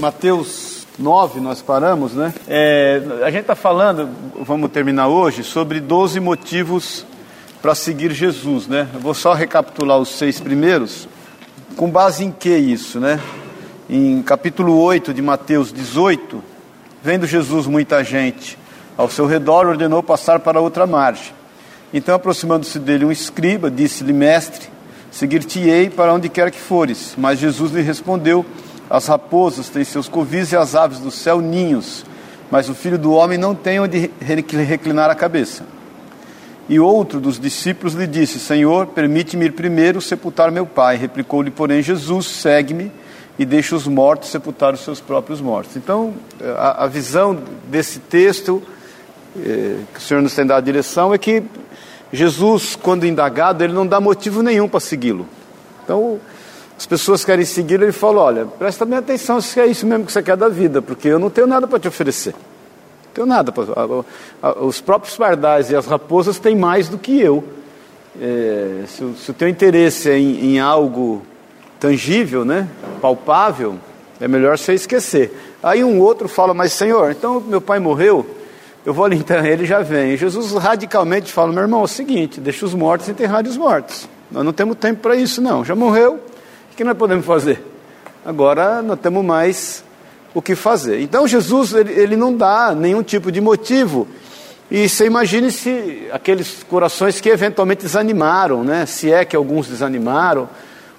Mateus 9, nós paramos, né? É, a gente está falando, vamos terminar hoje, sobre 12 motivos para seguir Jesus, né? Eu vou só recapitular os seis primeiros. Com base em que isso, né? Em capítulo 8 de Mateus 18, vendo Jesus muita gente ao seu redor, ordenou passar para outra margem. Então, aproximando-se dele um escriba, disse-lhe: Mestre, seguir-te-ei para onde quer que fores. Mas Jesus lhe respondeu: As raposas têm seus covis e as aves do céu ninhos, mas o filho do homem não tem onde reclinar a cabeça. E outro dos discípulos lhe disse: Senhor, permite-me ir primeiro sepultar meu pai. Replicou-lhe, porém, Jesus: Segue-me e deixa os mortos sepultar os seus próprios mortos. Então, a, a visão desse texto, eh, que o Senhor nos tem dado a direção, é que Jesus, quando indagado, ele não dá motivo nenhum para segui-lo. Então, as pessoas querem segui-lo, ele fala: Olha, presta bem atenção se é isso mesmo que você quer da vida, porque eu não tenho nada para te oferecer. Não tenho nada. Pra, os próprios pardais e as raposas têm mais do que eu. É, se, se, o teu interesse é em, em algo tangível, né, palpável, é melhor você esquecer. Aí um outro fala, mas Senhor, então meu pai morreu, eu vou ali enterrar ele já vem. Jesus radicalmente fala, meu irmão, é o seguinte, deixa os mortos enterrarem os mortos. Nós não temos tempo para isso não, já morreu, o que nós podemos fazer? Agora não temos mais o que fazer. Então Jesus, ele, ele não dá nenhum tipo de motivo, e você imagine se aqueles corações que eventualmente desanimaram, né? se é que alguns desanimaram,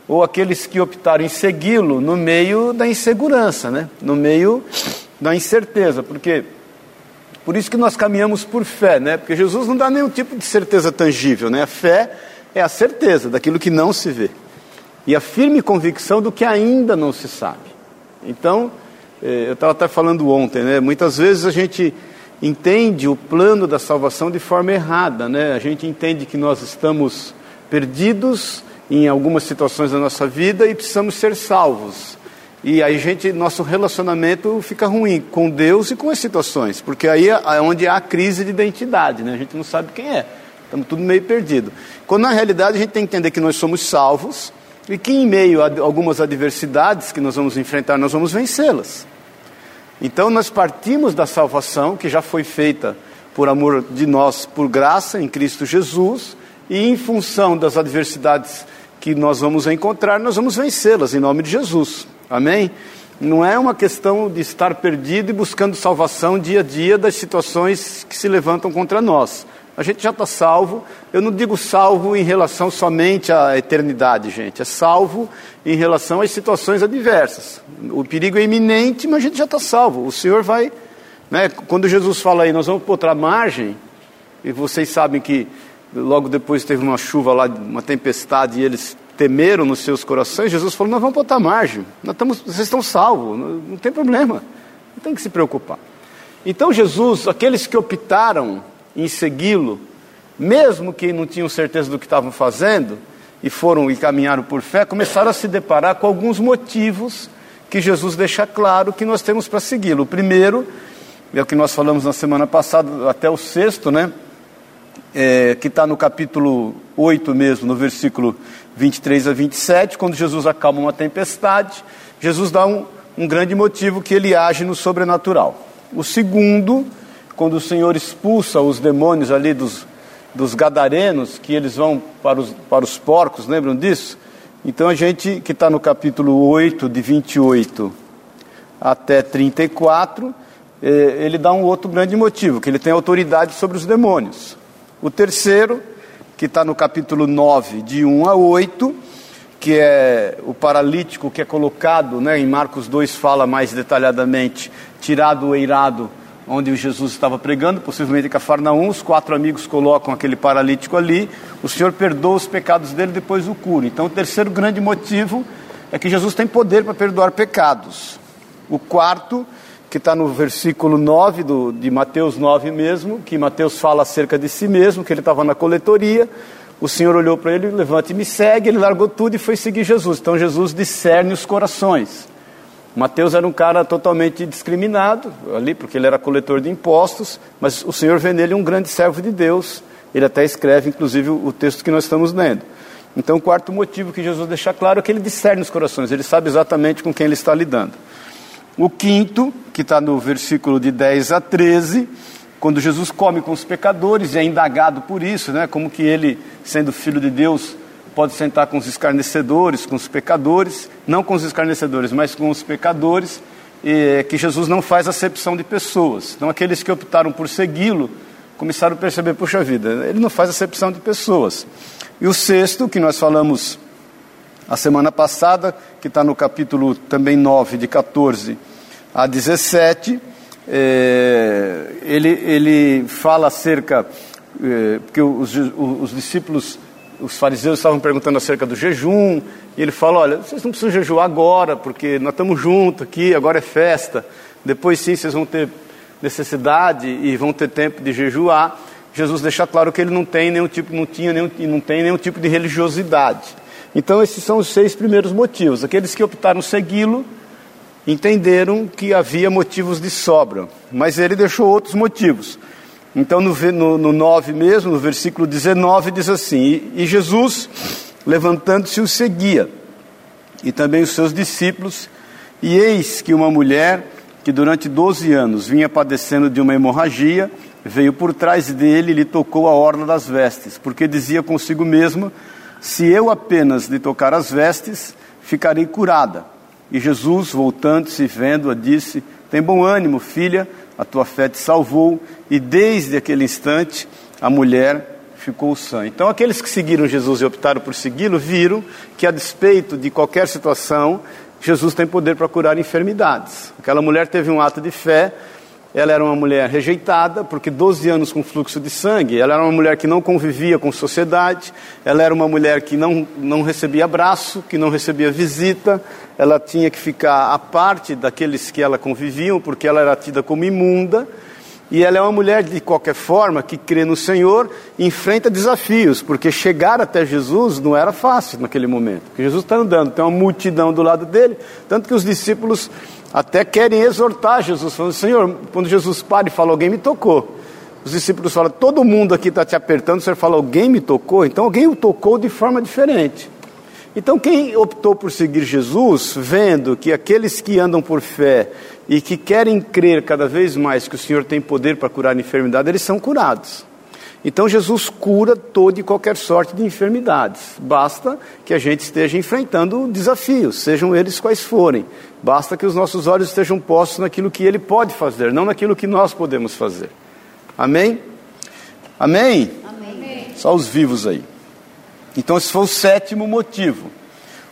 ou aqueles que optaram em segui-lo no meio da insegurança, né? no meio da incerteza, porque por isso que nós caminhamos por fé, né? porque Jesus não dá nenhum tipo de certeza tangível, né? a fé é a certeza daquilo que não se vê e a firme convicção do que ainda não se sabe. Então, eh, eu estava até falando ontem, né? muitas vezes a gente entende o plano da salvação de forma errada, né? a gente entende que nós estamos perdidos em algumas situações da nossa vida e precisamos ser salvos. E aí gente, nosso relacionamento fica ruim com Deus e com as situações, porque aí é, é onde há a crise de identidade, né? A gente não sabe quem é. Estamos tudo meio perdido. Quando na realidade a gente tem que entender que nós somos salvos e que em meio a algumas adversidades que nós vamos enfrentar, nós vamos vencê-las. Então nós partimos da salvação que já foi feita por amor de nós, por graça em Cristo Jesus, e em função das adversidades que nós vamos encontrar, nós vamos vencê-las em nome de Jesus. Amém? Não é uma questão de estar perdido e buscando salvação dia a dia das situações que se levantam contra nós. A gente já está salvo. Eu não digo salvo em relação somente à eternidade, gente. É salvo em relação às situações adversas. O perigo é iminente, mas a gente já está salvo. O Senhor vai. Né, quando Jesus fala aí, nós vamos para outra margem, e vocês sabem que logo depois teve uma chuva lá, uma tempestade, e eles temeram nos seus corações, Jesus falou: Nós vamos para outra margem, nós estamos, vocês estão salvos, não, não tem problema, não tem que se preocupar. Então, Jesus, aqueles que optaram em segui-lo, mesmo que não tinham certeza do que estavam fazendo, e foram e caminharam por fé, começaram a se deparar com alguns motivos que Jesus deixa claro que nós temos para segui-lo. O primeiro, é o que nós falamos na semana passada, até o sexto, né? é, que está no capítulo 8 mesmo, no versículo 23 a 27, quando Jesus acalma uma tempestade, Jesus dá um, um grande motivo que ele age no sobrenatural. O segundo, quando o Senhor expulsa os demônios ali dos, dos gadarenos, que eles vão para os, para os porcos, lembram disso? Então a gente que está no capítulo 8, de 28 até 34, é, ele dá um outro grande motivo, que ele tem autoridade sobre os demônios. O terceiro, que está no capítulo 9, de 1 a 8, que é o paralítico que é colocado, né, em Marcos 2 fala mais detalhadamente, tirado o eirado onde Jesus estava pregando, possivelmente em Cafarnaum, os quatro amigos colocam aquele paralítico ali, o Senhor perdoa os pecados dele, depois o cura. Então o terceiro grande motivo é que Jesus tem poder para perdoar pecados. O quarto que está no versículo 9 do, de Mateus 9 mesmo, que Mateus fala acerca de si mesmo, que ele estava na coletoria, o Senhor olhou para ele, levante e me segue, ele largou tudo e foi seguir Jesus. Então Jesus discerne os corações. Mateus era um cara totalmente discriminado ali, porque ele era coletor de impostos, mas o Senhor vê nele um grande servo de Deus. Ele até escreve, inclusive, o texto que nós estamos lendo. Então, o quarto motivo que Jesus deixa claro é que ele discerne os corações, ele sabe exatamente com quem ele está lidando. O quinto, que está no versículo de 10 a 13, quando Jesus come com os pecadores e é indagado por isso, né? como que ele, sendo filho de Deus, pode sentar com os escarnecedores, com os pecadores, não com os escarnecedores, mas com os pecadores, e que Jesus não faz acepção de pessoas. Então, aqueles que optaram por segui-lo começaram a perceber, puxa vida, ele não faz acepção de pessoas. E o sexto, que nós falamos a semana passada, que está no capítulo também 9, de 14 a 17, é, ele, ele fala acerca, é, porque os, os discípulos, os fariseus estavam perguntando acerca do jejum, e ele fala: olha, vocês não precisam jejuar agora, porque nós estamos juntos aqui, agora é festa, depois sim vocês vão ter necessidade e vão ter tempo de jejuar. Jesus deixa claro que ele não tem nenhum tipo, não tinha nenhum, não tem nenhum tipo de religiosidade. Então esses são os seis primeiros motivos. Aqueles que optaram segui-lo entenderam que havia motivos de sobra, mas ele deixou outros motivos. Então, no, no, no 9 mesmo, no versículo 19, diz assim: E, e Jesus, levantando-se, o seguia, e também os seus discípulos, e eis que uma mulher que durante 12 anos vinha padecendo de uma hemorragia, veio por trás dele e lhe tocou a orla das vestes, porque dizia consigo mesma: Se eu apenas lhe tocar as vestes, ficarei curada. E Jesus, voltando-se e vendo-a, disse: Tem bom ânimo, filha, a tua fé te salvou. E desde aquele instante, a mulher ficou sã. Então, aqueles que seguiram Jesus e optaram por segui-lo, viram que, a despeito de qualquer situação, Jesus tem poder para curar enfermidades. Aquela mulher teve um ato de fé ela era uma mulher rejeitada, porque 12 anos com fluxo de sangue, ela era uma mulher que não convivia com sociedade, ela era uma mulher que não, não recebia abraço, que não recebia visita, ela tinha que ficar à parte daqueles que ela conviviam, porque ela era tida como imunda, e ela é uma mulher, de qualquer forma, que crê no Senhor e enfrenta desafios, porque chegar até Jesus não era fácil naquele momento. Porque Jesus está andando, tem uma multidão do lado dele, tanto que os discípulos até querem exortar Jesus, falando: Senhor, quando Jesus para e fala, alguém me tocou. Os discípulos falam: todo mundo aqui está te apertando. O Senhor fala: alguém me tocou. Então alguém o tocou de forma diferente. Então quem optou por seguir Jesus, vendo que aqueles que andam por fé e que querem crer cada vez mais que o Senhor tem poder para curar a enfermidade, eles são curados. Então Jesus cura toda e qualquer sorte de enfermidades. Basta que a gente esteja enfrentando desafios, sejam eles quais forem. Basta que os nossos olhos estejam postos naquilo que Ele pode fazer, não naquilo que nós podemos fazer. Amém? Amém? Amém. Só os vivos aí. Então esse foi o sétimo motivo.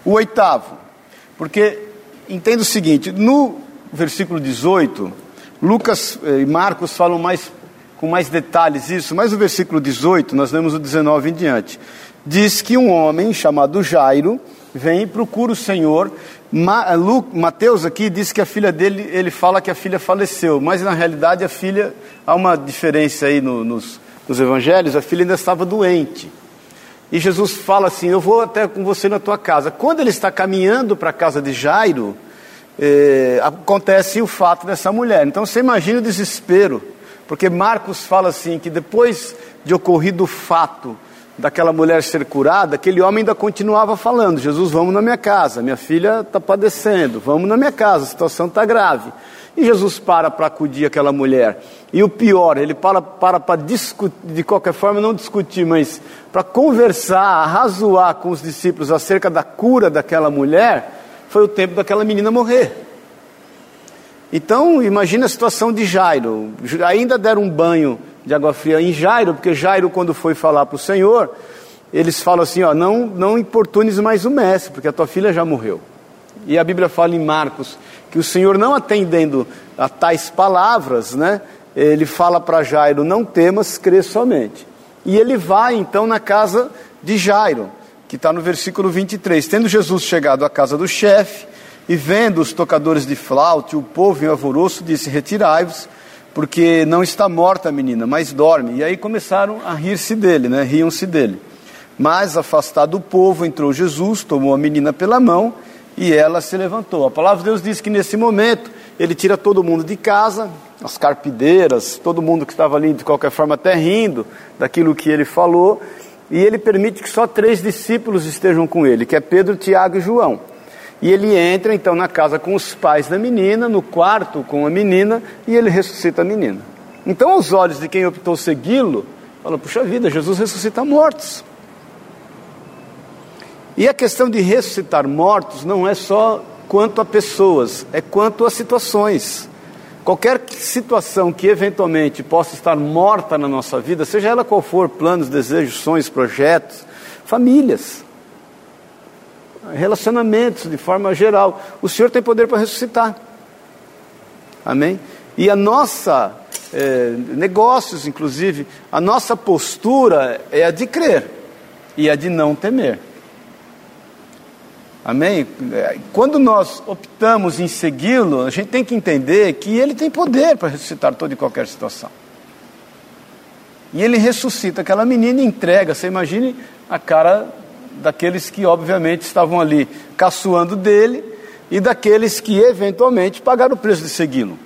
O oitavo, porque entenda o seguinte: no versículo 18, Lucas e Marcos falam mais com mais detalhes isso, mas o versículo 18, nós lemos o 19 em diante, diz que um homem chamado Jairo vem e procura o Senhor. Mateus aqui diz que a filha dele, ele fala que a filha faleceu, mas na realidade a filha, há uma diferença aí no, nos, nos evangelhos, a filha ainda estava doente. E Jesus fala assim: Eu vou até com você na tua casa. Quando ele está caminhando para a casa de Jairo, eh, acontece o fato dessa mulher. Então você imagina o desespero porque Marcos fala assim: que depois de ocorrido o fato daquela mulher ser curada, aquele homem ainda continuava falando: Jesus, vamos na minha casa, minha filha está padecendo, vamos na minha casa, a situação está grave. E Jesus para para acudir aquela mulher. E o pior, ele para para, discutir, de qualquer forma, não discutir, mas para conversar, arrazoar com os discípulos acerca da cura daquela mulher, foi o tempo daquela menina morrer. Então, imagina a situação de Jairo. Ainda deram um banho de água fria em Jairo, porque Jairo, quando foi falar para o Senhor, eles falam assim: ó, não, não importunes mais o mestre, porque a tua filha já morreu. E a Bíblia fala em Marcos que o Senhor, não atendendo a tais palavras, né, ele fala para Jairo: não temas, crê somente. E ele vai então na casa de Jairo, que está no versículo 23. Tendo Jesus chegado à casa do chefe, e vendo os tocadores de flauta o povo em alvoroço, disse: Retirai-vos, porque não está morta a menina, mas dorme. E aí começaram a rir-se dele, né? riam-se dele. Mas, afastado o povo, entrou Jesus, tomou a menina pela mão e ela se levantou. A palavra de Deus diz que nesse momento ele tira todo mundo de casa, as carpideiras, todo mundo que estava ali de qualquer forma até rindo daquilo que ele falou, e ele permite que só três discípulos estejam com ele, que é Pedro, Tiago e João. E ele entra então na casa com os pais da menina, no quarto com a menina, e ele ressuscita a menina. Então, aos olhos de quem optou segui-lo, fala: puxa vida, Jesus ressuscita mortos. E a questão de ressuscitar mortos não é só quanto a pessoas, é quanto a situações. Qualquer situação que eventualmente possa estar morta na nossa vida, seja ela qual for, planos, desejos, sonhos, projetos, famílias, relacionamentos de forma geral, o Senhor tem poder para ressuscitar. Amém? E a nossa, é, negócios inclusive, a nossa postura é a de crer e a de não temer. Amém? Quando nós optamos em segui-lo, a gente tem que entender que ele tem poder para ressuscitar toda e qualquer situação. E ele ressuscita aquela menina e entrega. Você imagine a cara daqueles que, obviamente, estavam ali caçoando dele e daqueles que, eventualmente, pagaram o preço de segui-lo.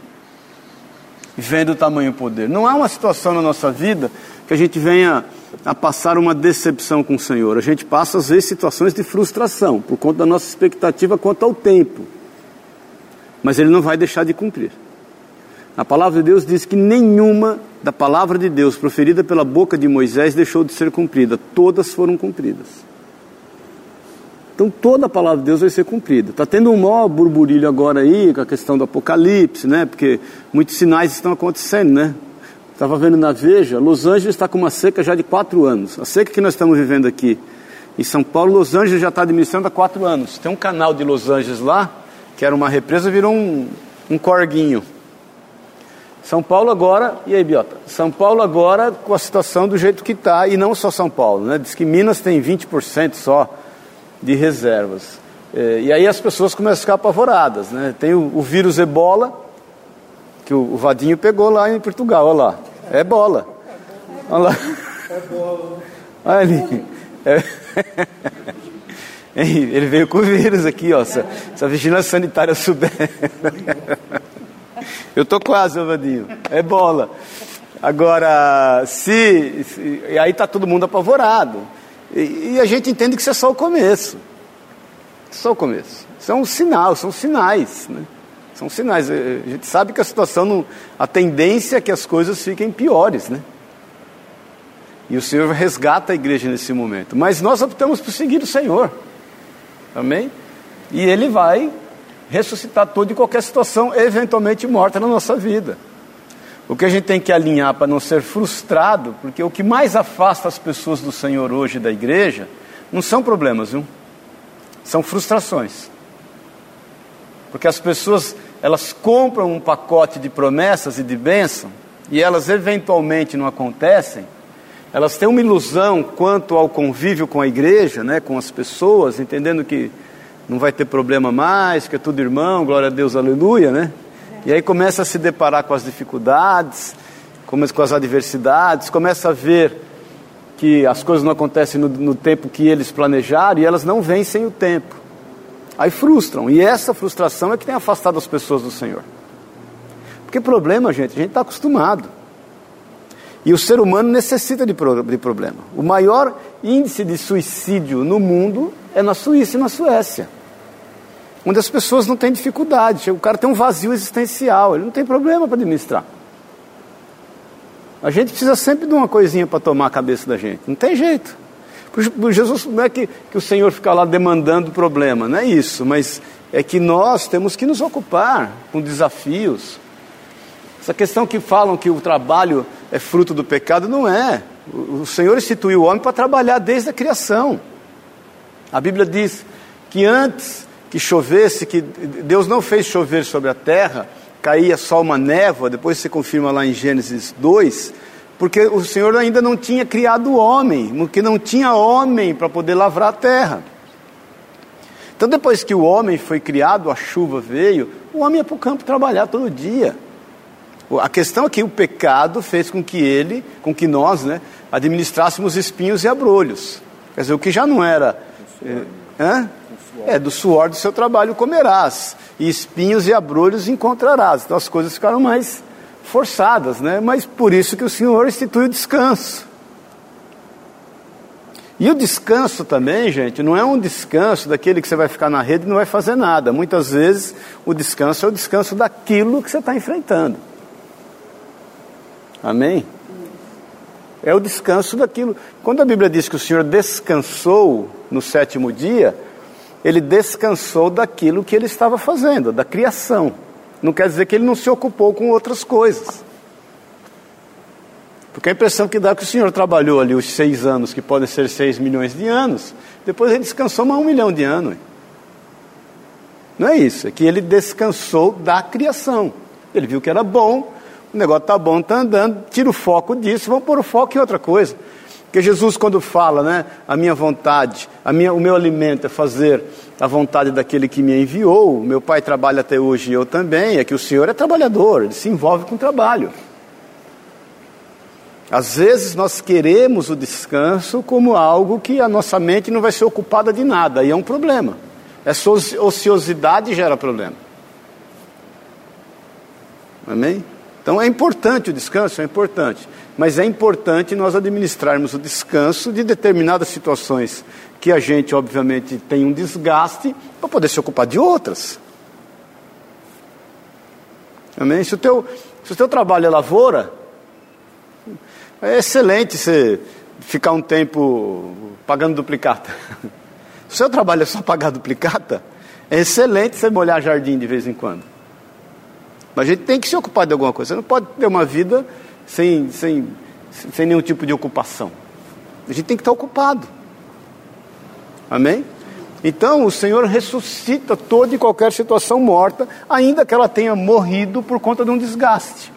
Vendo o tamanho e o poder. Não há uma situação na nossa vida que a gente venha a passar uma decepção com o Senhor. A gente passa, às vezes, situações de frustração por conta da nossa expectativa quanto ao tempo. Mas Ele não vai deixar de cumprir. A palavra de Deus diz que nenhuma da palavra de Deus proferida pela boca de Moisés deixou de ser cumprida, todas foram cumpridas. Então toda a palavra de Deus vai ser cumprida. Está tendo um maior burburilho agora aí com a questão do Apocalipse, né? Porque muitos sinais estão acontecendo, né? Estava vendo na Veja, Los Angeles está com uma seca já de quatro anos. A seca que nós estamos vivendo aqui em São Paulo, Los Angeles já está administrando há quatro anos. Tem um canal de Los Angeles lá, que era uma represa, virou um, um corguinho. São Paulo agora, e aí, Biota? São Paulo agora com a situação do jeito que está, e não só São Paulo, né? Diz que Minas tem 20% só de reservas. É, e aí as pessoas começam a ficar apavoradas, né? Tem o, o vírus ebola, que o, o Vadinho pegou lá em Portugal, olha lá. É bola. Olha lá. É bola. Olha ali. É. Ele veio com o vírus aqui, ó. Se, se a vigilância sanitária souber. Eu tô quase, Vadinho. É bola. Agora, se, se. E aí tá todo mundo apavorado. E, e, a gente entende que isso é só o começo. Só o começo. Isso é um sinal, são sinais. Né? São sinais. A gente sabe que a situação, não, a tendência é que as coisas fiquem piores, né? E o Senhor resgata a igreja nesse momento. Mas nós optamos por seguir o Senhor. Amém? E Ele vai ressuscitar toda e qualquer situação eventualmente morta na nossa vida. O que a gente tem que alinhar para não ser frustrado, porque o que mais afasta as pessoas do Senhor hoje da igreja não são problemas, viu? São frustrações. Porque as pessoas elas compram um pacote de promessas e de bênção e elas eventualmente não acontecem, elas têm uma ilusão quanto ao convívio com a igreja, né, com as pessoas, entendendo que não vai ter problema mais, que é tudo irmão, glória a Deus, aleluia, né? E aí começa a se deparar com as dificuldades, com as adversidades, começa a ver que as coisas não acontecem no, no tempo que eles planejaram e elas não vencem o tempo. Aí frustram. E essa frustração é que tem afastado as pessoas do Senhor. Porque problema, gente, a gente está acostumado. E o ser humano necessita de, de problema. O maior índice de suicídio no mundo é na Suíça e na Suécia. Onde as pessoas não têm dificuldade. O cara tem um vazio existencial, ele não tem problema para administrar. A gente precisa sempre de uma coisinha para tomar a cabeça da gente. Não tem jeito. Jesus não é que, que o Senhor fica lá demandando problema, não é isso, mas é que nós temos que nos ocupar com desafios. Essa questão que falam que o trabalho é fruto do pecado, não é. O Senhor instituiu o homem para trabalhar desde a criação. A Bíblia diz que antes que chovesse, que Deus não fez chover sobre a terra, caía só uma névoa, depois se confirma lá em Gênesis 2, porque o Senhor ainda não tinha criado o homem, porque não tinha homem para poder lavrar a terra. Então, depois que o homem foi criado, a chuva veio, o homem ia para o campo trabalhar todo dia. A questão é que o pecado fez com que ele, com que nós, né, administrássemos espinhos e abrolhos. Quer dizer, o que já não era. É, é, do suor do seu trabalho comerás, e espinhos e abrolhos encontrarás. Então as coisas ficaram mais forçadas, né? Mas por isso que o Senhor institui o descanso. E o descanso também, gente, não é um descanso daquele que você vai ficar na rede e não vai fazer nada. Muitas vezes o descanso é o descanso daquilo que você está enfrentando. Amém? É o descanso daquilo. Quando a Bíblia diz que o Senhor descansou no sétimo dia, ele descansou daquilo que ele estava fazendo, da criação. Não quer dizer que ele não se ocupou com outras coisas. Porque a impressão que dá é que o Senhor trabalhou ali os seis anos, que podem ser seis milhões de anos, depois ele descansou mais um milhão de anos. Não é isso, é que ele descansou da criação. Ele viu que era bom, o negócio está bom, está andando, tira o foco disso, vamos pôr o foco em outra coisa. Porque Jesus, quando fala, né, a minha vontade, a minha, o meu alimento é fazer a vontade daquele que me enviou, meu pai trabalha até hoje e eu também, é que o Senhor é trabalhador, ele se envolve com o trabalho. Às vezes nós queremos o descanso como algo que a nossa mente não vai ser ocupada de nada, e é um problema. Essa ociosidade gera problema. Amém? Então é importante o descanso, é importante. Mas é importante nós administrarmos o descanso de determinadas situações que a gente, obviamente, tem um desgaste para poder se ocupar de outras. Amém? Se o teu, se o teu trabalho é lavoura, é excelente você ficar um tempo pagando duplicata. Se o seu trabalho é só pagar duplicata, é excelente você molhar jardim de vez em quando. Mas a gente tem que se ocupar de alguma coisa. Você não pode ter uma vida sem, sem, sem nenhum tipo de ocupação. A gente tem que estar ocupado. Amém? Então o Senhor ressuscita toda e qualquer situação morta, ainda que ela tenha morrido por conta de um desgaste,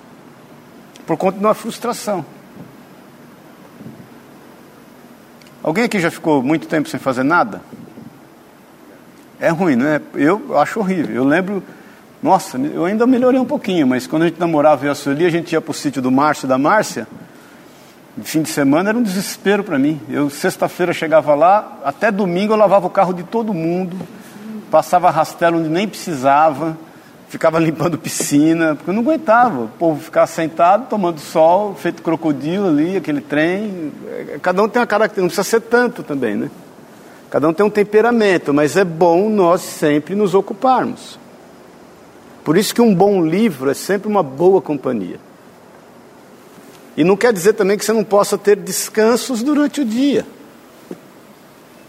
por conta de uma frustração. Alguém aqui já ficou muito tempo sem fazer nada? É ruim, não é? Eu acho horrível. Eu lembro, nossa, eu ainda melhorei um pouquinho, mas quando a gente namorava eu e a Sueli, a gente ia para o sítio do Márcio e da Márcia. De fim de semana era um desespero para mim. Eu, sexta-feira, chegava lá, até domingo eu lavava o carro de todo mundo, passava rastelo onde nem precisava ficava limpando piscina, porque eu não aguentava. O povo ficar sentado, tomando sol, feito crocodilo ali, aquele trem. Cada um tem uma característica, não precisa ser tanto também, né? Cada um tem um temperamento, mas é bom nós sempre nos ocuparmos. Por isso que um bom livro é sempre uma boa companhia. E não quer dizer também que você não possa ter descansos durante o dia.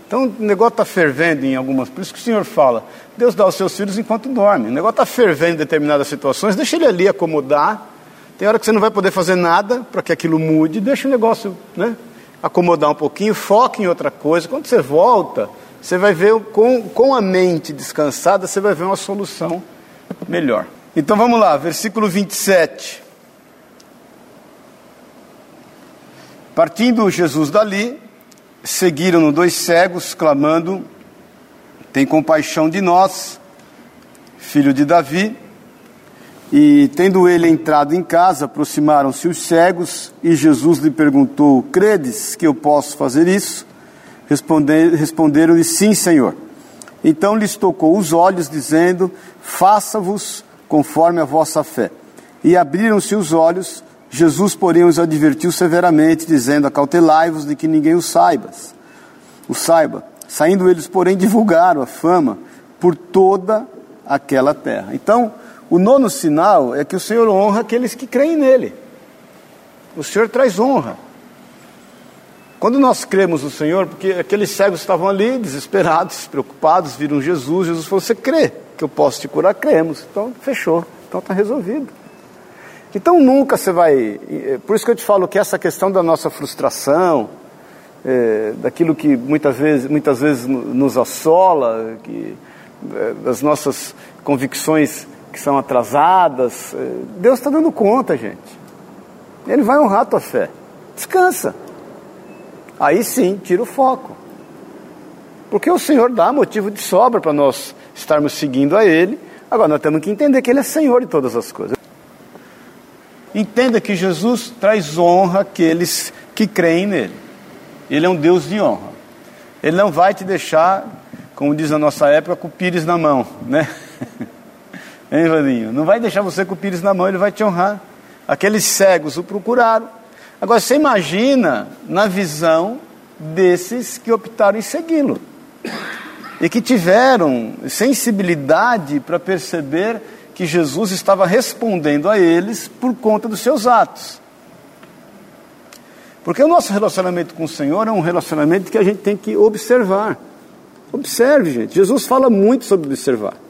Então o negócio está fervendo em algumas. Por isso que o Senhor fala: Deus dá aos seus filhos enquanto dorme. O negócio está fervendo em determinadas situações, deixa ele ali acomodar. Tem hora que você não vai poder fazer nada para que aquilo mude, deixa o negócio né, acomodar um pouquinho, foca em outra coisa. Quando você volta, você vai ver com, com a mente descansada, você vai ver uma solução melhor. Então vamos lá, versículo 27. Partindo Jesus dali, seguiram-no dois cegos, clamando: Tem compaixão de nós, filho de Davi. E tendo ele entrado em casa, aproximaram-se os cegos, e Jesus lhe perguntou: Credes que eu posso fazer isso? Responderam-lhe: Sim, Senhor. Então lhes tocou os olhos, dizendo: Faça-vos conforme a vossa fé. E abriram-se os olhos, Jesus, porém, os advertiu severamente, dizendo: Acautelai-vos de que ninguém o saiba. O saiba. Saindo eles, porém, divulgaram a fama por toda aquela terra. Então, o nono sinal é que o Senhor honra aqueles que creem nele. O Senhor traz honra. Quando nós cremos no Senhor, porque aqueles cegos estavam ali, desesperados, preocupados, viram Jesus, Jesus falou: Você crê que eu posso te curar? Cremos. Então, fechou. Então, está resolvido. Então nunca você vai. É, por isso que eu te falo que essa questão da nossa frustração, é, daquilo que muitas vezes, muitas vezes nos assola, que, é, das nossas convicções que são atrasadas, é, Deus está dando conta, gente. Ele vai honrar a tua fé. Descansa. Aí sim, tira o foco. Porque o Senhor dá motivo de sobra para nós estarmos seguindo a Ele. Agora nós temos que entender que Ele é Senhor de todas as coisas. Entenda que Jesus traz honra àqueles que creem nele. Ele é um Deus de honra. Ele não vai te deixar, como diz na nossa época, com o pires na mão, né? hein? Não vai deixar você com o pires na mão, ele vai te honrar. Aqueles cegos o procuraram. Agora você imagina na visão desses que optaram em segui-lo e que tiveram sensibilidade para perceber que Jesus estava respondendo a eles por conta dos seus atos. Porque o nosso relacionamento com o Senhor é um relacionamento que a gente tem que observar. Observe, gente. Jesus fala muito sobre observar.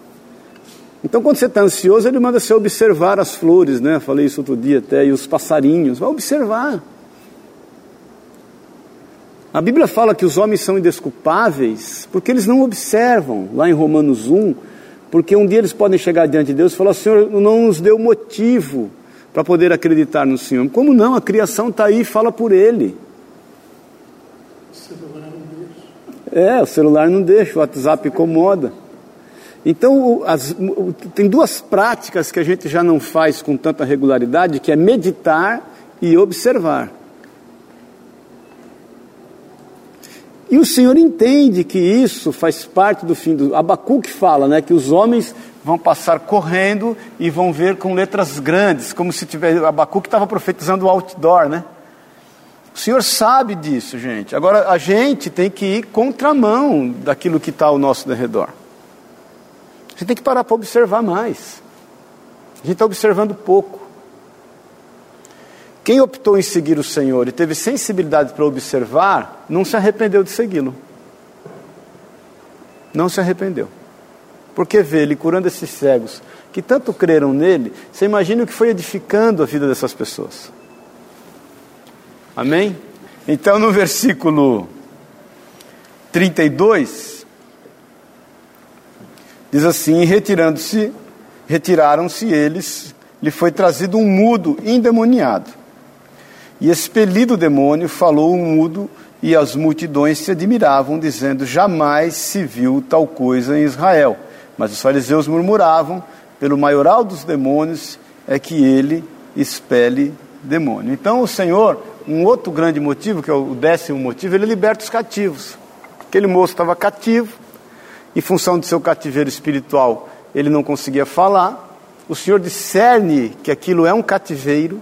Então, quando você está ansioso, ele manda você observar as flores, né? Falei isso outro dia até, e os passarinhos. Vai observar. A Bíblia fala que os homens são indesculpáveis porque eles não observam, lá em Romanos 1, porque um dia eles podem chegar diante de Deus e falar: Senhor, não nos deu motivo para poder acreditar no Senhor. Como não? A criação está aí e fala por Ele. O celular não deixa. É, o celular não deixa, o WhatsApp incomoda. Então, as, tem duas práticas que a gente já não faz com tanta regularidade, que é meditar e observar. E o Senhor entende que isso faz parte do fim do. Abacuque fala né, que os homens vão passar correndo e vão ver com letras grandes, como se tivesse. Abacuque estava profetizando o outdoor, né? O Senhor sabe disso, gente. Agora a gente tem que ir contramão daquilo que está ao nosso redor. Gente tem que parar para observar mais. A gente está observando pouco. Quem optou em seguir o Senhor e teve sensibilidade para observar, não se arrependeu de segui-lo. Não se arrependeu. Porque vê ele curando esses cegos que tanto creram nele, você imagina o que foi edificando a vida dessas pessoas. Amém? Então no versículo 32, diz assim: retirando-se, retiraram-se eles, lhe foi trazido um mudo endemoniado e expelido o demônio, falou o mudo, e as multidões se admiravam, dizendo: Jamais se viu tal coisa em Israel. Mas os fariseus murmuravam: Pelo maioral dos demônios é que ele expele demônio. Então o Senhor, um outro grande motivo, que é o décimo motivo, ele liberta os cativos. Aquele moço estava cativo, em função do seu cativeiro espiritual, ele não conseguia falar. O Senhor discerne que aquilo é um cativeiro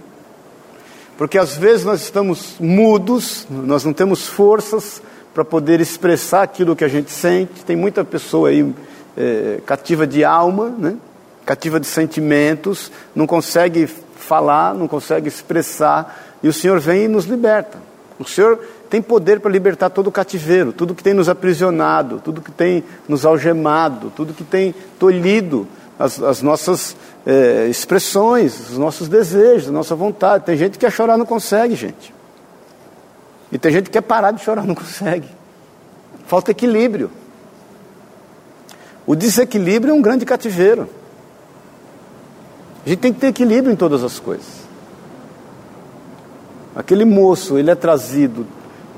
porque às vezes nós estamos mudos, nós não temos forças para poder expressar aquilo que a gente sente. Tem muita pessoa aí é, cativa de alma, né? cativa de sentimentos, não consegue falar, não consegue expressar, e o Senhor vem e nos liberta. O Senhor tem poder para libertar todo o cativeiro, tudo que tem nos aprisionado, tudo que tem nos algemado, tudo que tem tolhido as, as nossas é, expressões, os nossos desejos, a nossa vontade. Tem gente que quer chorar não consegue, gente. E tem gente que quer parar de chorar não consegue. Falta equilíbrio. O desequilíbrio é um grande cativeiro. A gente tem que ter equilíbrio em todas as coisas. Aquele moço, ele é trazido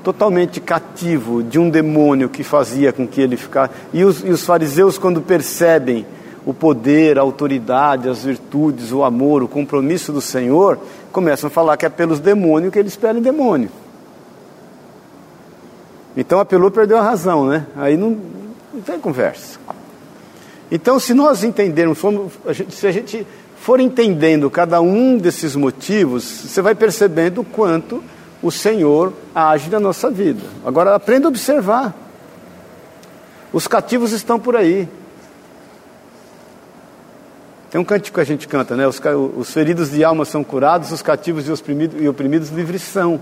totalmente cativo de um demônio que fazia com que ele ficasse. E os, e os fariseus, quando percebem o poder, a autoridade, as virtudes, o amor, o compromisso do Senhor, começam a falar que é pelos demônios que eles esperam demônio. Então apelou, perdeu a razão, né? Aí não, não tem conversa. Então, se nós entendermos, se a gente for entendendo cada um desses motivos, você vai percebendo o quanto o Senhor age na nossa vida. Agora, aprenda a observar. Os cativos estão por aí. Tem um cântico que a gente canta, né? Os, os feridos de alma são curados, os cativos e, oprimidos, e oprimidos livres são.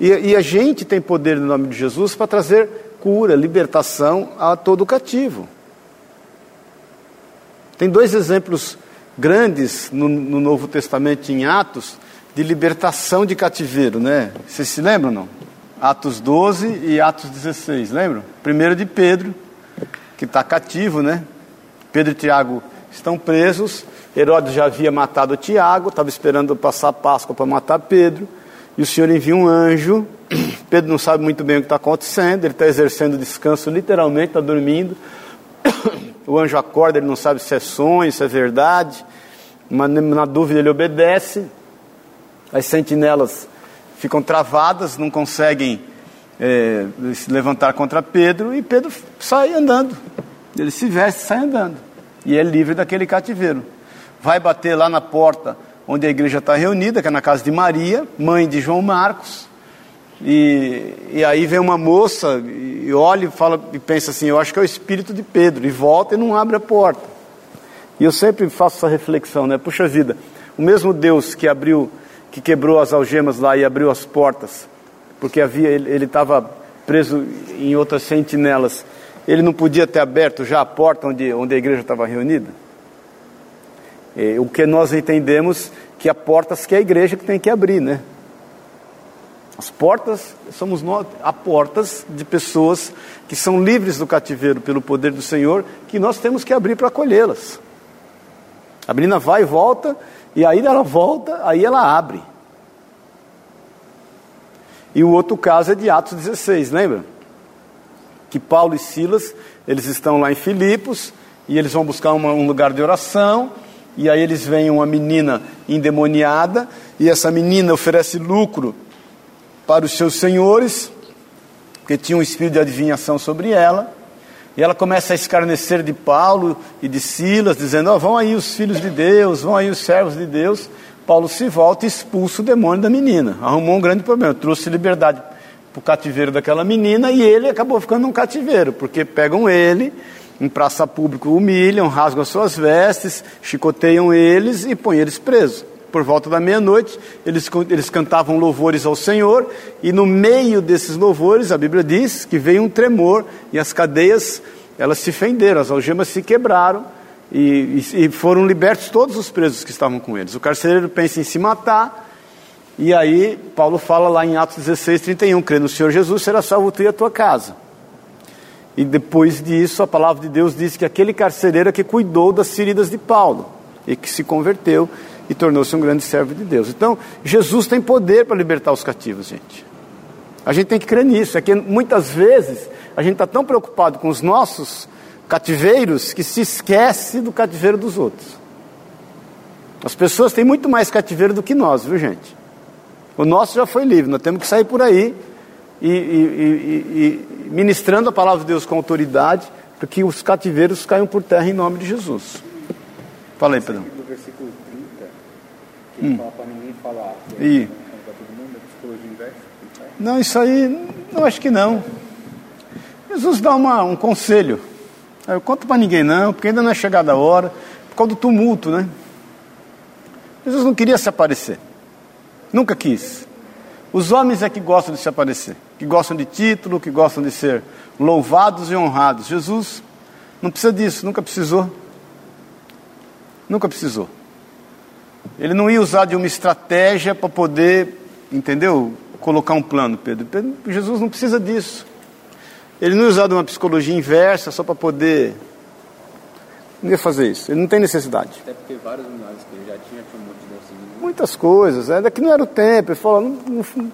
E, e a gente tem poder no nome de Jesus para trazer cura, libertação a todo cativo. Tem dois exemplos grandes no, no, Novo Testamento, em Atos, de libertação de cativeiro, né? Vocês se lembram, não? Atos 12 e Atos 16, lembram? Primeiro de Pedro, que está cativo, né? Pedro e Tiago estão presos. Herodes já havia matado Tiago, estava esperando passar a Páscoa para matar Pedro. E o Senhor envia um anjo. Pedro não sabe muito bem o que está acontecendo, ele está exercendo descanso, literalmente, está dormindo. O anjo acorda, ele não sabe se é sonho, se é verdade, mas na dúvida ele obedece. As sentinelas ficam travadas, não conseguem é, se levantar contra Pedro, e Pedro sai andando. Ele se veste sai andando e é livre daquele cativeiro. Vai bater lá na porta onde a igreja está reunida, que é na casa de Maria, mãe de João Marcos, E, e aí vem uma moça e olha e fala e pensa assim, eu acho que é o espírito de Pedro, e volta e não abre a porta. E eu sempre faço essa reflexão, né? Puxa vida, o mesmo Deus que abriu, que quebrou as algemas lá e abriu as portas, porque havia ele estava preso em outras sentinelas, ele não podia ter aberto já a porta onde, onde a igreja estava reunida? E, o que nós entendemos que há portas que é a igreja que tem que abrir, né? As portas, somos nós, há portas de pessoas que são livres do cativeiro pelo poder do Senhor, que nós temos que abrir para acolhê-las. A menina vai e volta, e aí ela volta, aí ela abre. E o outro caso é de Atos 16, lembra? Que Paulo e Silas, eles estão lá em Filipos, e eles vão buscar uma, um lugar de oração, e aí eles veem uma menina endemoniada, e essa menina oferece lucro para os seus senhores, porque tinha um espírito de adivinhação sobre ela. E ela começa a escarnecer de Paulo e de Silas, dizendo: oh, vão aí os filhos de Deus, vão aí os servos de Deus. Paulo se volta e expulsa o demônio da menina. Arrumou um grande problema, trouxe liberdade para o cativeiro daquela menina e ele acabou ficando um cativeiro, porque pegam ele em praça pública, humilham, rasgam suas vestes, chicoteiam eles e põem eles presos por volta da meia-noite, eles, eles cantavam louvores ao Senhor, e no meio desses louvores, a Bíblia diz que veio um tremor, e as cadeias, elas se fenderam, as algemas se quebraram, e, e, e foram libertos todos os presos que estavam com eles. O carcereiro pensa em se matar, e aí Paulo fala lá em Atos 16, 31, crê no Senhor Jesus, será salvo tu e a tua casa. E depois disso, a palavra de Deus diz que aquele carcereiro é que cuidou das feridas de Paulo, e que se converteu, e tornou-se um grande servo de Deus. Então, Jesus tem poder para libertar os cativos, gente. A gente tem que crer nisso. É que muitas vezes a gente está tão preocupado com os nossos cativeiros que se esquece do cativeiro dos outros. As pessoas têm muito mais cativeiro do que nós, viu, gente? O nosso já foi livre, nós temos que sair por aí e, e, e, e ministrando a palavra de Deus com autoridade, para que os cativeiros caiam por terra em nome de Jesus. Fala aí, Pedro hum. falar para ninguém falar. E... Não, isso aí, não acho que não. Jesus dá uma, um conselho. Eu conto para ninguém não, porque ainda não é chegada a hora, por causa do tumulto, né? Jesus não queria se aparecer. Nunca quis. Os homens é que gostam de se aparecer, que gostam de título, que gostam de ser louvados e honrados. Jesus não precisa disso, nunca precisou. Nunca precisou. Ele não ia usar de uma estratégia para poder, entendeu? Colocar um plano, Pedro. Pedro. Jesus não precisa disso. Ele não ia usar de uma psicologia inversa só para poder. Não ia fazer isso. Ele não tem necessidade. Até porque vários milagres que ele já tinha, um monte de Muitas coisas. É daqui não era o tempo. Ele fala, não, não,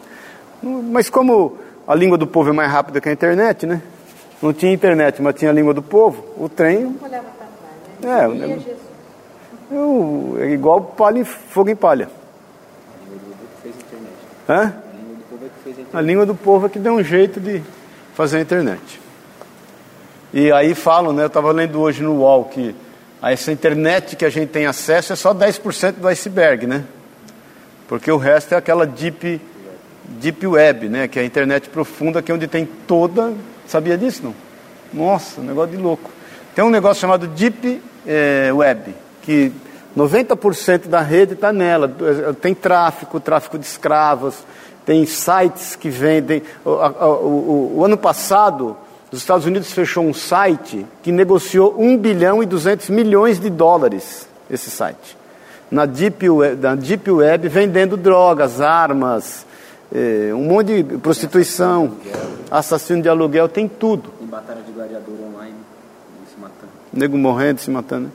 não, mas como a língua do povo é mais rápida que a internet, né? Não tinha internet, mas tinha a língua do povo. O trem. Não olhava para trás, né? É, Jesus. Eu, é igual palha fogo em palha. Hã? A língua do povo é que deu um jeito de fazer a internet. E aí falam, né? Eu estava lendo hoje no UOL que essa internet que a gente tem acesso é só 10% do iceberg, né? Porque o resto é aquela deep, deep web, né? Que é a internet profunda, que é onde tem toda. Sabia disso, não? Nossa, negócio de louco. Tem um negócio chamado deep é, web que 90% da rede está nela. Tem tráfico, tráfico de escravos, tem sites que vendem. O, o, o, o, ano passado, os Estados Unidos fechou um site que negociou 1 bilhão e 200 milhões de dólares, esse site, na Deep Web, na Deep Web vendendo drogas, armas, eh, um monte de prostituição, assassino de aluguel, tem tudo. Tem batalha de gladiador online, se matando. Nego morrendo, se matando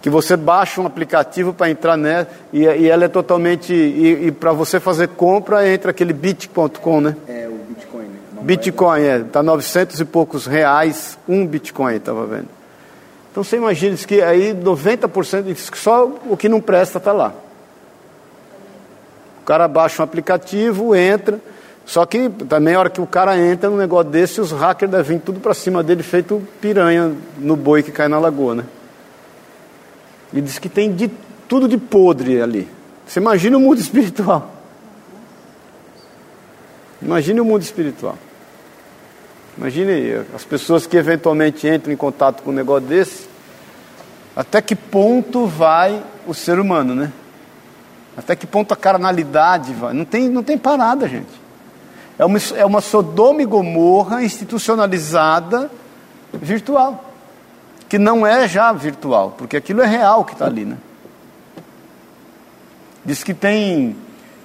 que você baixa um aplicativo para entrar nela e, e, ela é totalmente. E, e para você fazer compra, entra aquele bit.com, né? É, o Bitcoin. Né? Bitcoin, é. Está 900 e poucos reais um Bitcoin, estava vendo. Então você imagina que aí 90%, só o que não presta está lá. O cara baixa um aplicativo, entra. Só que também a hora que o cara entra num negócio desse, os hackers devem vir tudo para cima dele, feito piranha no boi que cai na lagoa, né? E diz que tem de, tudo de podre ali. Você imagina o mundo espiritual. Imagine o mundo espiritual. Imagine as pessoas que eventualmente entram em contato com um negócio desse. Até que ponto vai o ser humano, né? Até que ponto a carnalidade vai? Não tem, não tem parada, gente. É uma, é uma Sodoma e Gomorra institucionalizada virtual. Que não é já virtual, porque aquilo é real que está ali, né? Diz que tem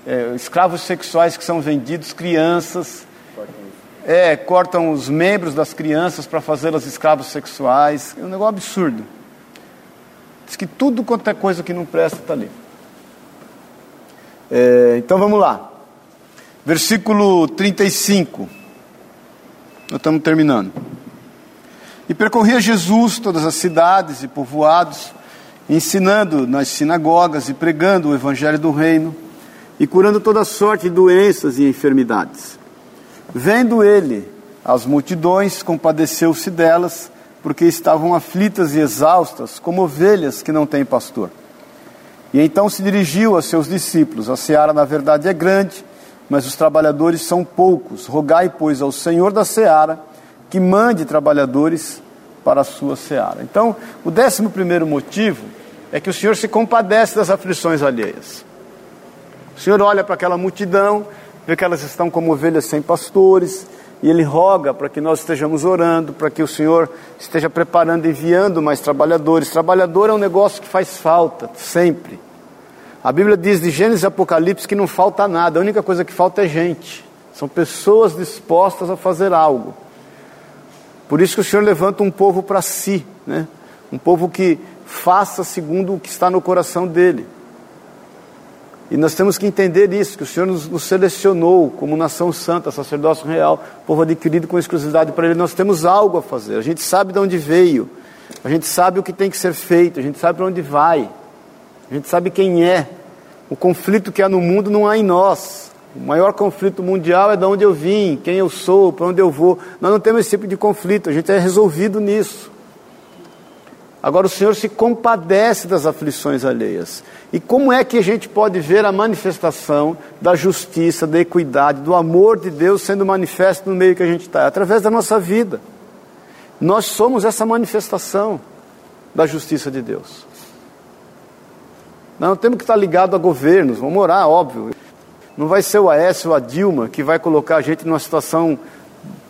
é, escravos sexuais que são vendidos, crianças. É, cortam os membros das crianças para fazê-las escravos sexuais. É um negócio absurdo. Diz que tudo quanto é coisa que não presta está ali. É, então vamos lá. Versículo 35. Nós estamos terminando. E percorria Jesus todas as cidades e povoados, ensinando nas sinagogas e pregando o evangelho do reino e curando toda sorte de doenças e enfermidades. Vendo ele as multidões, compadeceu-se delas, porque estavam aflitas e exaustas, como ovelhas que não têm pastor. E então se dirigiu a seus discípulos: A seara, na verdade, é grande, mas os trabalhadores são poucos. Rogai, pois, ao Senhor da seara que mande trabalhadores para a sua seara. Então, o décimo primeiro motivo é que o Senhor se compadece das aflições alheias. O Senhor olha para aquela multidão, vê que elas estão como ovelhas sem pastores, e Ele roga para que nós estejamos orando, para que o Senhor esteja preparando, enviando mais trabalhadores. Trabalhador é um negócio que faz falta, sempre. A Bíblia diz de Gênesis e Apocalipse que não falta nada, a única coisa que falta é gente. São pessoas dispostas a fazer algo. Por isso que o Senhor levanta um povo para si, né? um povo que faça segundo o que está no coração dele. E nós temos que entender isso, que o Senhor nos, nos selecionou como nação santa, sacerdócio real, povo adquirido com exclusividade para Ele. Nós temos algo a fazer, a gente sabe de onde veio, a gente sabe o que tem que ser feito, a gente sabe para onde vai, a gente sabe quem é. O conflito que há no mundo não há em nós. O maior conflito mundial é de onde eu vim, quem eu sou, para onde eu vou. Nós não temos esse tipo de conflito, a gente é resolvido nisso. Agora o Senhor se compadece das aflições alheias. E como é que a gente pode ver a manifestação da justiça, da equidade, do amor de Deus sendo manifesto no meio que a gente está? Através da nossa vida. Nós somos essa manifestação da justiça de Deus. Nós não temos que estar ligados a governos, vamos orar, óbvio. Não vai ser o Aécio ou a Dilma que vai colocar a gente numa situação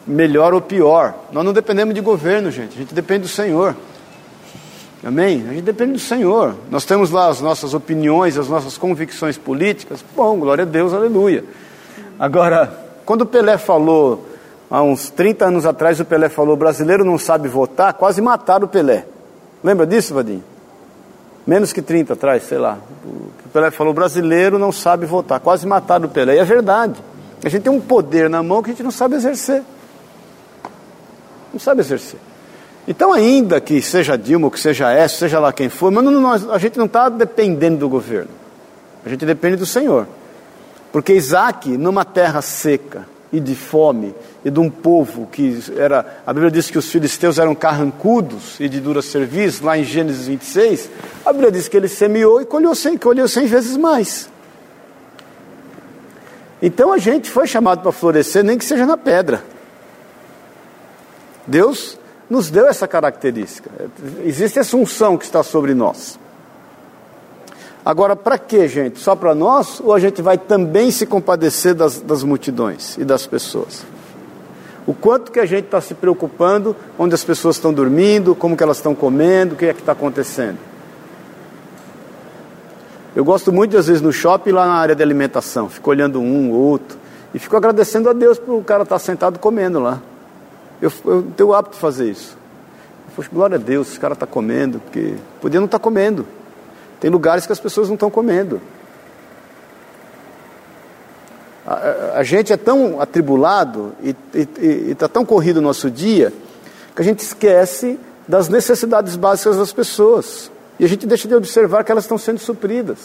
melhor ou pior. Nós não dependemos de governo, gente. A gente depende do Senhor. Amém? A gente depende do Senhor. Nós temos lá as nossas opiniões, as nossas convicções políticas. Bom, glória a Deus, aleluia. Agora, quando o Pelé falou, há uns 30 anos atrás, o Pelé falou: brasileiro não sabe votar, quase mataram o Pelé. Lembra disso, Vadinho? Menos que 30 atrás, sei lá. O Pelé falou: brasileiro não sabe votar, quase mataram o Pelé. E é verdade. A gente tem um poder na mão que a gente não sabe exercer. Não sabe exercer. Então, ainda que seja Dilma, que seja S, seja lá quem for, mas não, a gente não está dependendo do governo. A gente depende do Senhor. Porque Isaac, numa terra seca e de fome, e de um povo que era. A Bíblia diz que os filisteus eram carrancudos e de dura serviço, lá em Gênesis 26. A Bíblia diz que ele semeou e colheu cem, colheu cem vezes mais. Então a gente foi chamado para florescer, nem que seja na pedra. Deus nos deu essa característica. Existe essa unção que está sobre nós. Agora, para que, gente? Só para nós? Ou a gente vai também se compadecer das, das multidões e das pessoas? O quanto que a gente está se preocupando, onde as pessoas estão dormindo, como que elas estão comendo, o que é que está acontecendo. Eu gosto muito às vezes, no shopping, lá na área de alimentação, fico olhando um, outro, e fico agradecendo a Deus por o cara estar tá sentado comendo lá. Eu, eu tenho o hábito de fazer isso. Poxa, glória a Deus, esse cara está comendo, porque podia não estar tá comendo. Tem lugares que as pessoas não estão comendo. A, a, gente é tão atribulado e está tão corrido o nosso dia que a gente esquece das necessidades básicas das pessoas. E a gente deixa de observar que elas estão sendo supridas.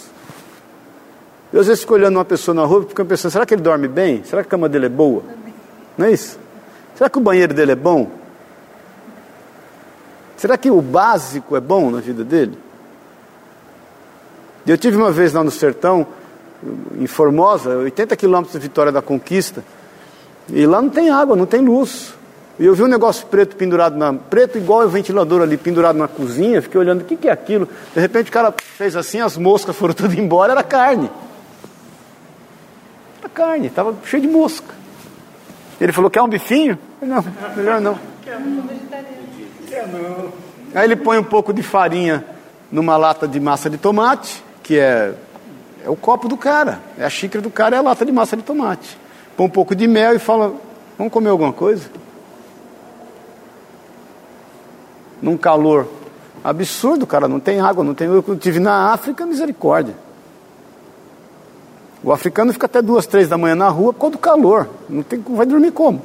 Eu às vezes fico olhando uma pessoa na rua e fico pensando, será que ele dorme bem? Será que a cama dele é boa? Não é isso? Será que o banheiro dele é bom? Será que o básico é bom na vida dele? Eu tive uma vez lá no sertão, em Formosa, 80 quilômetros de Vitória da Conquista, E lá não tem água, não tem luz. E eu vi um negócio preto pendurado na. preto igual o ventilador ali, pendurado na cozinha, fiquei olhando, o que, que é aquilo? De repente o cara fez assim, as moscas foram tudo embora, era carne. Era carne, estava cheio de mosca. Ele falou, quer um bifinho? Não, melhor não. Aí ele põe um pouco de farinha numa lata de massa de tomate, que é, é o copo do cara, é a xícara do cara, é a lata de massa de tomate. Põe um pouco de mel e fala, vamos comer alguma coisa? Num calor absurdo, cara, não tem água, não tem. Eu estive na África, misericórdia. O africano fica até duas, três da manhã na rua por causa do calor. Não tem, vai dormir como?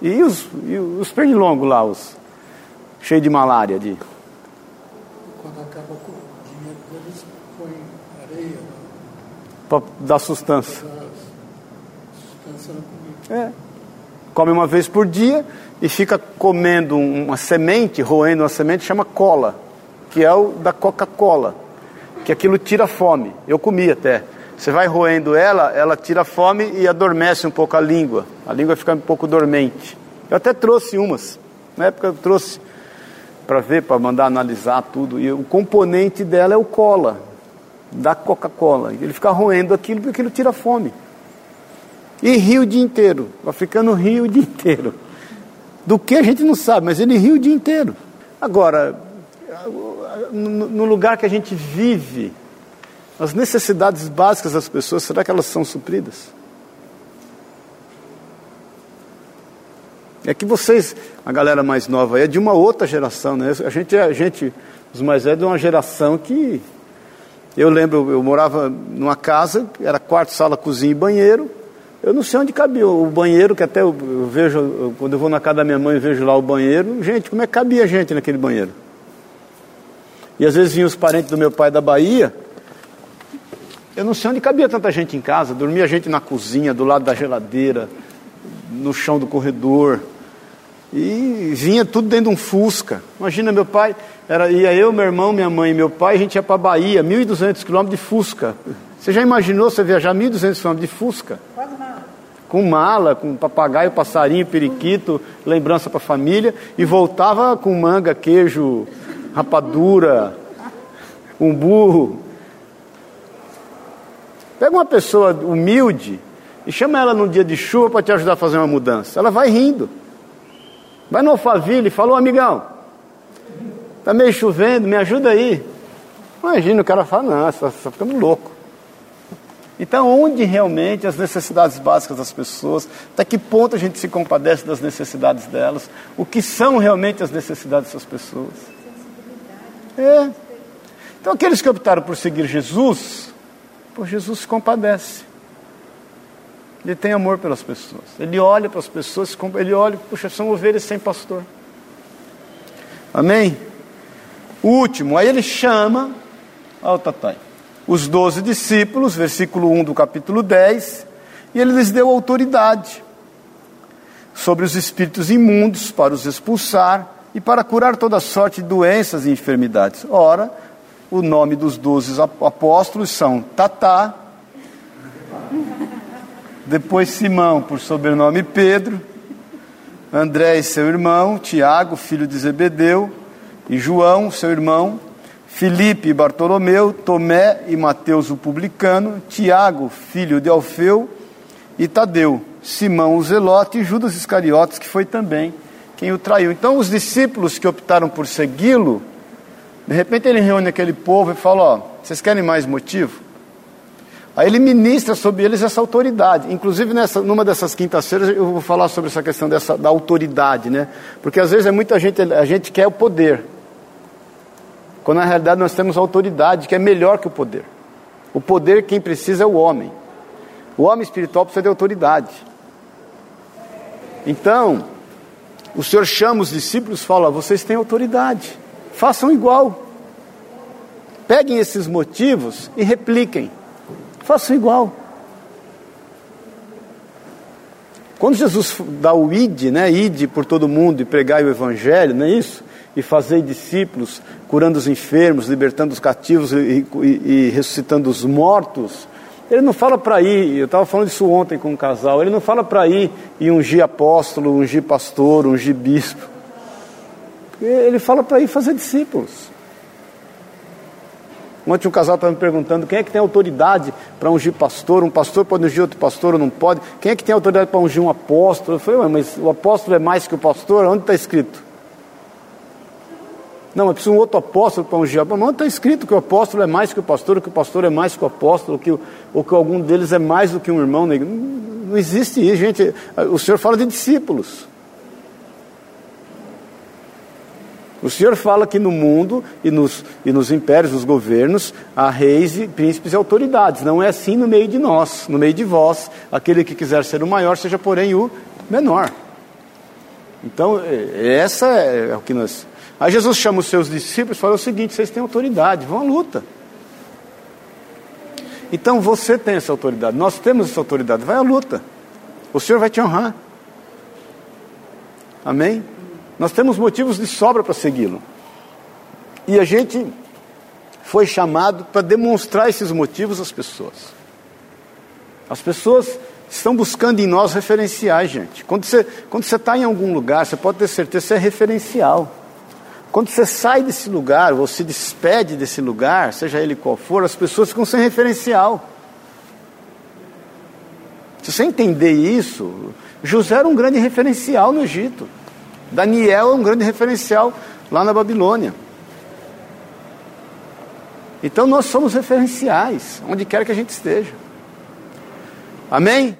E os, e os pernilongos lá, os cheios de malária. De... Quando acaba com o dinheiro deles, põe areia. Né? Para dar sustância. É. Come uma vez por dia e fica comendo uma semente, roendo uma semente, chama cola, que é o da Coca-Cola, que aquilo tira fome. Eu comi até. Você vai roendo ela, ela tira fome e adormece um pouco a língua. A língua fica um pouco dormente. Eu até trouxe umas. Na época eu trouxe para ver, para mandar analisar tudo. E o componente dela é o cola, da Coca-Cola. Ele fica roendo aquilo porque aquilo tira fome. E ri o dia inteiro. O africano ri o dia inteiro. Do que a gente não sabe, mas ele ri o dia inteiro. Agora, no lugar que a gente vive, as necessidades básicas das pessoas, será que elas são supridas? É que vocês, a galera mais nova, é de uma outra geração, né? A gente, a gente os mais velhos, é de uma geração que. Eu lembro, eu morava numa casa, era quarto, sala, cozinha e banheiro. Eu não sei onde cabia o banheiro, que até eu, vejo, quando eu vou na casa da minha mãe e vejo lá o banheiro. Gente, como é que cabia gente naquele banheiro? E às vezes vinham os parentes do meu pai da Bahia, eu não sei onde cabia tanta gente em casa. Dormia gente na cozinha, do lado da geladeira, no chão do corredor. E vinha tudo dentro de um Fusca. Imagina, meu pai, era, ia eu, meu irmão, minha mãe e meu pai, a gente ia para a Bahia, 1.200 quilômetros de Fusca. Você já imaginou você viajar 1.200 quilômetros de Fusca? Quase mala. Com mala, com papagaio, passarinho, periquito, lembrança para a família, e voltava com manga, queijo, rapadura, um burro, Pega uma pessoa humilde e chama ela num dia de chuva para te ajudar a fazer uma mudança. Ela vai rindo. Vai no Alphaville e fala, amigão, está meio chovendo, me ajuda aí. Imagina, o cara fala, não, você está ficando louco. Então, onde realmente as necessidades básicas das pessoas, até que ponto a gente se compadece das necessidades delas, o que são realmente as necessidades dessas pessoas? É. Então, aqueles que optaram por seguir Jesus, Pô, Jesus se compadece. Ele tem amor pelas pessoas. Ele olha para as pessoas, ele olha, puxa, são ovelhas sem pastor. Amém? O último, aí ele chama, ó, oh, Tatai, os doze discípulos, versículo 1 do capítulo 10, e ele lhes deu autoridade sobre os espíritos imundos para os expulsar e para curar toda sorte de doenças e enfermidades. Ora, o nome dos doze apóstolos são Tatá, depois Simão, por sobrenome Pedro, André e seu irmão, Tiago, filho de Zebedeu, e João, seu irmão, Filipe e Bartolomeu, Tomé e Mateus o publicano, Tiago, filho de Alfeu, e Tadeu, Simão o Zelote e Judas Iscariotes, que foi também quem o traiu. Então, os discípulos que optaram por segui-lo de repente ele reúne aquele povo e fala: Ó, vocês querem mais motivo? Aí ele ministra sobre eles essa autoridade. Inclusive, nessa, numa dessas quintas-feiras, eu vou falar sobre essa questão dessa, da autoridade, né? Porque às vezes é muita gente, a gente quer o poder. Quando na realidade nós temos autoridade que é melhor que o poder. O poder, quem precisa é o homem. O homem espiritual precisa de autoridade. Então, o Senhor chama os discípulos e fala: vocês têm autoridade façam igual. Peguem esses motivos e repliquem. Façam igual. Quando Jesus dá o id, né, id por todo mundo e pregai o evangelho, não é isso? E fazer discípulos, curando os enfermos, libertando os cativos e, e, e ressuscitando os mortos, Ele não fala para ir, eu estava falando isso ontem com um casal, ele não fala para ir e ungir apóstolo, ungir pastor, ungir bispo. Ele fala para ir fazer discípulos. Ontem um casal estava me perguntando quem é que tem autoridade para ungir pastor, um pastor pode ungir outro pastor ou não pode, quem é que tem autoridade para ungir um apóstolo? Eu falei, mas o apóstolo é mais que o pastor? Onde está escrito? Não, mas precisa um outro apóstolo para ungir. Mas não está escrito que o apóstolo é mais que o pastor, que o pastor é mais que o apóstolo, que, ou que algum deles é mais do que um irmão. Não existe isso, gente. O Senhor fala de discípulos. O Senhor fala que no mundo e nos, e nos impérios, nos governos, há reis, e príncipes e autoridades. Não é assim no meio de nós, no meio de vós. Aquele que quiser ser o maior, seja porém o menor. Então, é, essa é, é o que nós. Aí Jesus chama os seus discípulos e fala o seguinte: vocês têm autoridade, vão à luta. Então você tem essa autoridade, nós temos essa autoridade, vai à luta. O Senhor vai te honrar. Amém? Nós temos motivos de sobra para segui-lo. E a gente foi chamado para demonstrar esses motivos às pessoas. As pessoas estão buscando em nós referenciais, gente. Quando você quando você está em algum lugar, você pode ter certeza que você é referencial. Quando você sai desse lugar, ou se despede desse lugar, seja ele qual for, as pessoas ficam sem referencial. Se você entender isso, José era um grande referencial no Egito. Daniel é um grande referencial lá na Babilônia. Então nós somos referenciais, onde quer que a gente esteja. Amém?